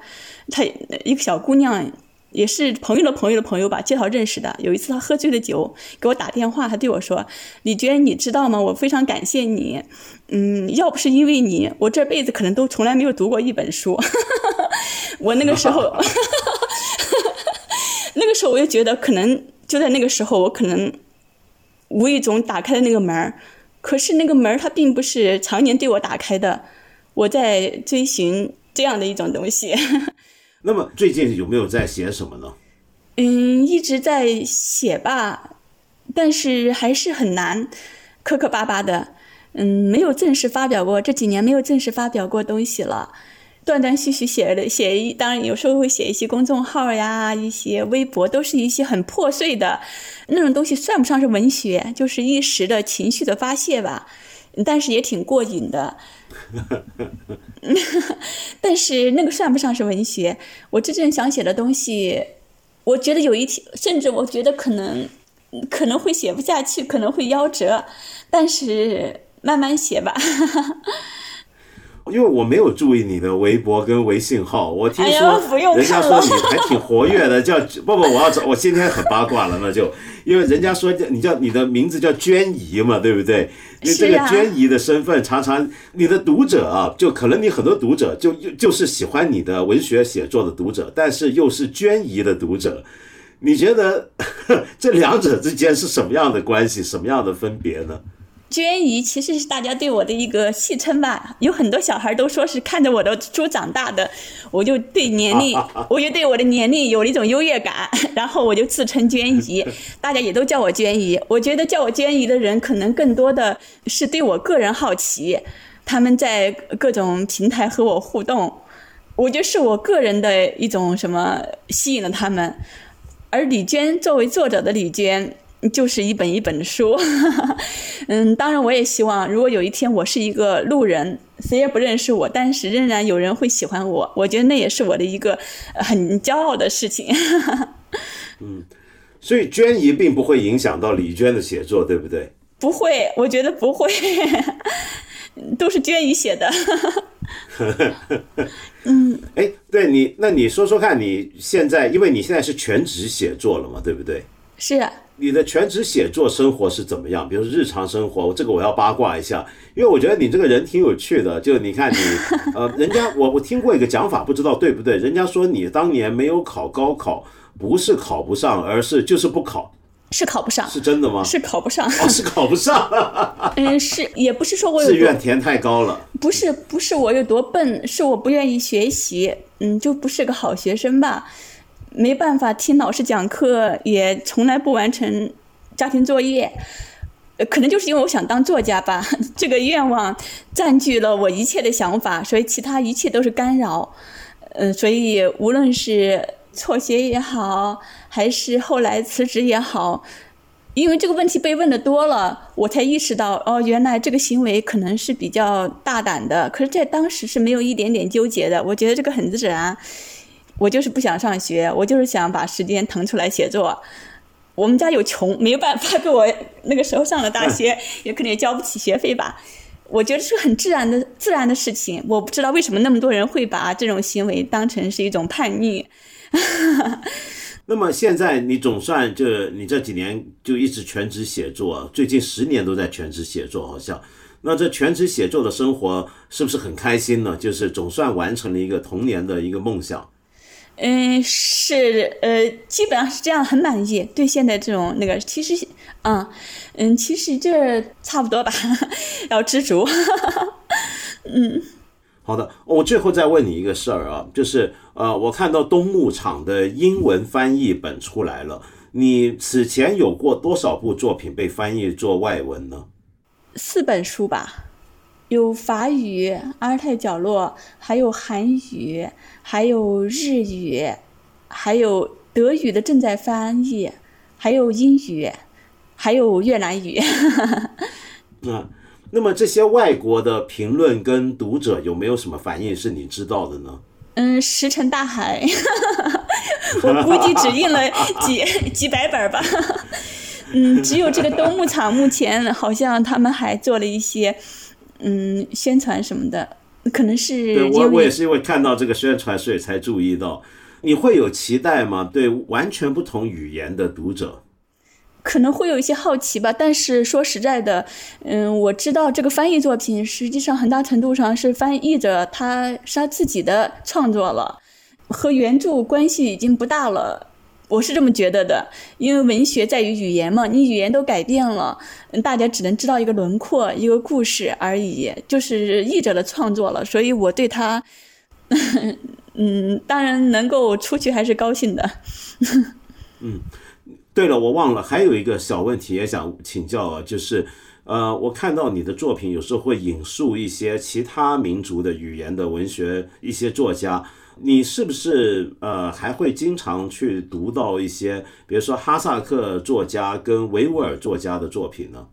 她一个小姑娘，也是朋友的朋友的朋友吧，介绍认识的。有一次他喝醉了酒，给我打电话，他对我说：“李娟，你知道吗？我非常感谢你。嗯，要不是因为你，我这辈子可能都从来没有读过一本书。*laughs* 我那个时候 *laughs* *laughs* 那个时候我就觉得，可能就在那个时候，我可能无意中打开了那个门儿。可是那个门儿它并不是常年对我打开的，我在追寻这样的一种东西。”那么最近有没有在写什么呢？嗯，一直在写吧，但是还是很难，磕磕巴巴的。嗯，没有正式发表过，这几年没有正式发表过东西了，断断续续写的写一，当然有时候会写一些公众号呀，一些微博，都是一些很破碎的那种东西，算不上是文学，就是一时的情绪的发泄吧。但是也挺过瘾的，*laughs* 但是那个算不上是文学。我真正想写的东西，我觉得有一天，甚至我觉得可能可能会写不下去，可能会夭折。但是慢慢写吧。因为我没有注意你的微博跟微信号，我听说人家说你还挺活跃的，叫 *laughs* 不不，我要找我今天很八卦了，那就因为人家说你叫你的名字叫娟姨嘛，对不对？你这个娟姨的身份，常常你的读者啊，就可能你很多读者就就是喜欢你的文学写作的读者，但是又是娟姨的读者，你觉得 *laughs* 这两者之间是什么样的关系，什么样的分别呢？娟姨其实是大家对我的一个戏称吧，有很多小孩都说是看着我的猪长大的，我就对年龄，我就对我的年龄有了一种优越感，*laughs* 然后我就自称娟姨，*laughs* 大家也都叫我娟姨。我觉得叫我娟姨的人，可能更多的是对我个人好奇，他们在各种平台和我互动，我觉得是我个人的一种什么吸引了他们。而李娟作为作者的李娟。就是一本一本的书，*laughs* 嗯，当然我也希望，如果有一天我是一个路人，谁也不认识我，但是仍然有人会喜欢我，我觉得那也是我的一个很骄傲的事情。*laughs* 嗯，所以娟姨并不会影响到李娟的写作，对不对？不会，我觉得不会，*laughs* 都是娟姨写的。嗯，哎，对你，那你说说看，你现在，因为你现在是全职写作了嘛，对不对？是。你的全职写作生活是怎么样？比如日常生活，这个我要八卦一下，因为我觉得你这个人挺有趣的。就你看你，*laughs* 呃，人家我我听过一个讲法，不知道对不对？人家说你当年没有考高考，不是考不上，而是就是不考，是考不上，是真的吗？是考不上，哦，是考不上。*laughs* 嗯，是也不是说我有志愿填太高了，不是不是我有多笨，是我不愿意学习，嗯，就不是个好学生吧。没办法听老师讲课，也从来不完成家庭作业，可能就是因为我想当作家吧。*laughs* 这个愿望占据了我一切的想法，所以其他一切都是干扰。嗯，所以无论是辍学也好，还是后来辞职也好，因为这个问题被问的多了，我才意识到，哦，原来这个行为可能是比较大胆的。可是，在当时是没有一点点纠结的，我觉得这个很自然。我就是不想上学，我就是想把时间腾出来写作。我们家有穷，没有办法给我那个时候上了大学，也可能也交不起学费吧。我觉得是很自然的自然的事情。我不知道为什么那么多人会把这种行为当成是一种叛逆。*laughs* *laughs* 那么现在你总算就你这几年就一直全职写作，最近十年都在全职写作，好像。那这全职写作的生活是不是很开心呢？就是总算完成了一个童年的一个梦想。嗯，是，呃，基本上是这样，很满意。对现在这种那个，其实，嗯，嗯，其实这差不多吧，*laughs* 要知足。嗯，好的，我最后再问你一个事儿啊，就是呃，我看到东牧场的英文翻译本出来了，你此前有过多少部作品被翻译做外文呢？四本书吧。有法语《阿尔泰角落》，还有韩语，还有日语，还有德语的正在翻译，还有英语，还有越南语。啊，*laughs* 那么这些外国的评论跟读者有没有什么反应是你知道的呢？嗯，石沉大海。*laughs* 我估计只印了几几百本吧。*laughs* 嗯，只有这个东牧场目前好像他们还做了一些。嗯，宣传什么的，可能是对我我也是因为看到这个宣传，所以才注意到。你会有期待吗？对完全不同语言的读者，可能会有一些好奇吧。但是说实在的，嗯，我知道这个翻译作品实际上很大程度上是翻译者他是他自己的创作了，和原著关系已经不大了。我是这么觉得的，因为文学在于语言嘛，你语言都改变了，大家只能知道一个轮廓、一个故事而已，就是译者的创作了。所以我对他，*laughs* 嗯，当然能够出去还是高兴的。*laughs* 嗯，对了，我忘了还有一个小问题也想请教啊，就是呃，我看到你的作品有时候会引述一些其他民族的语言的文学一些作家。你是不是呃还会经常去读到一些，比如说哈萨克作家跟维吾尔作家的作品呢？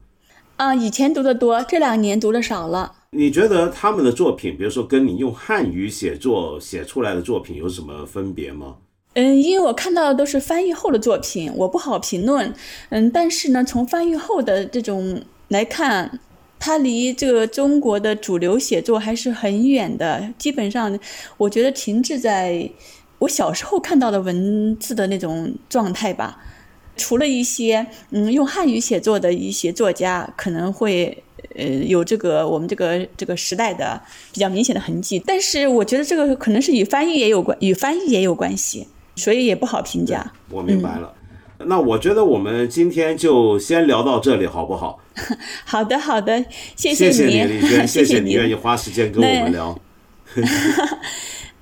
啊，以前读的多，这两年读的少了。你觉得他们的作品，比如说跟你用汉语写作写出来的作品有什么分别吗？嗯，因为我看到的都是翻译后的作品，我不好评论。嗯，但是呢，从翻译后的这种来看。它离这个中国的主流写作还是很远的，基本上，我觉得停滞在我小时候看到的文字的那种状态吧。除了一些嗯用汉语写作的一些作家，可能会呃有这个我们这个这个时代的比较明显的痕迹，但是我觉得这个可能是与翻译也有关，与翻译也有关系，所以也不好评价。我明白了。那我觉得我们今天就先聊到这里，好不好？*laughs* 好的，好的，谢谢你，李娟，*laughs* 谢谢你愿意花时间跟我们聊。*laughs*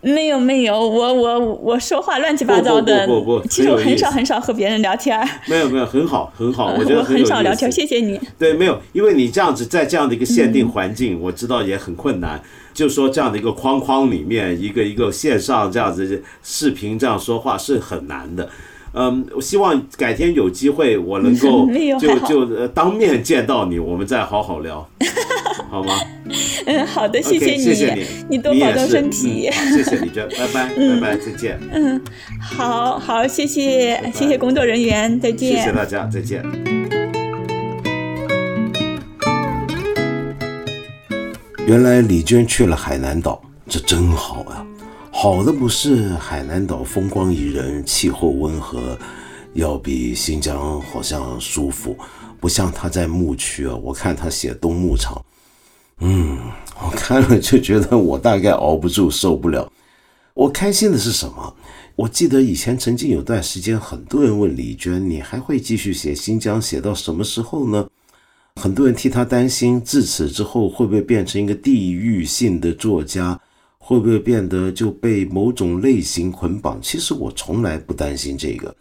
没有没有，我我我说话乱七八糟的，不不不，其实我很少很少和别人聊天。没有没有，很好很好，我觉得很少聊天，谢谢你。对，没有，因为你这样子在这样的一个限定环境，我知道也很困难。就说这样的一个框框里面，一个一个线上这样子视频这样说话是很难的。嗯，我希望改天有机会，我能够 *laughs* 就就当面见到你，我们再好好聊，*laughs* 好吗？嗯，好的，谢谢你，谢谢你，你多保重身体。谢谢李娟，*laughs* 拜拜，拜拜，再见。嗯，好好，谢谢，谢谢工作人员，再见。谢谢大家，再见。原来李娟去了海南岛，这真好啊。好的不是海南岛风光宜人，气候温和，要比新疆好像舒服，不像他在牧区啊。我看他写东牧场，嗯，我看了就觉得我大概熬不住，受不了。我开心的是什么？我记得以前曾经有段时间，很多人问李娟，你还会继续写新疆，写到什么时候呢？很多人替他担心，自此之后会不会变成一个地域性的作家？会不会变得就被某种类型捆绑？其实我从来不担心这个。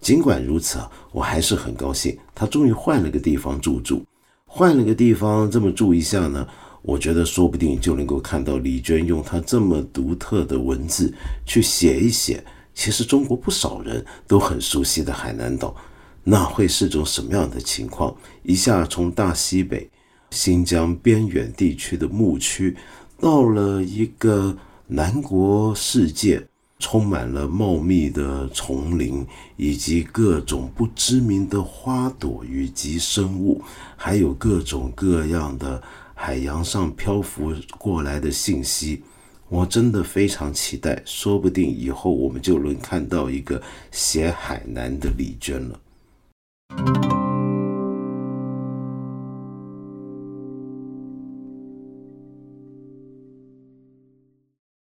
尽管如此啊，我还是很高兴，他终于换了个地方住住，换了个地方这么住一下呢，我觉得说不定就能够看到李娟用她这么独特的文字去写一写，其实中国不少人都很熟悉的海南岛，那会是种什么样的情况？一下从大西北、新疆边远地区的牧区。到了一个南国世界，充满了茂密的丛林，以及各种不知名的花朵以及生物，还有各种各样的海洋上漂浮过来的信息。我真的非常期待，说不定以后我们就能看到一个写海南的丽娟了。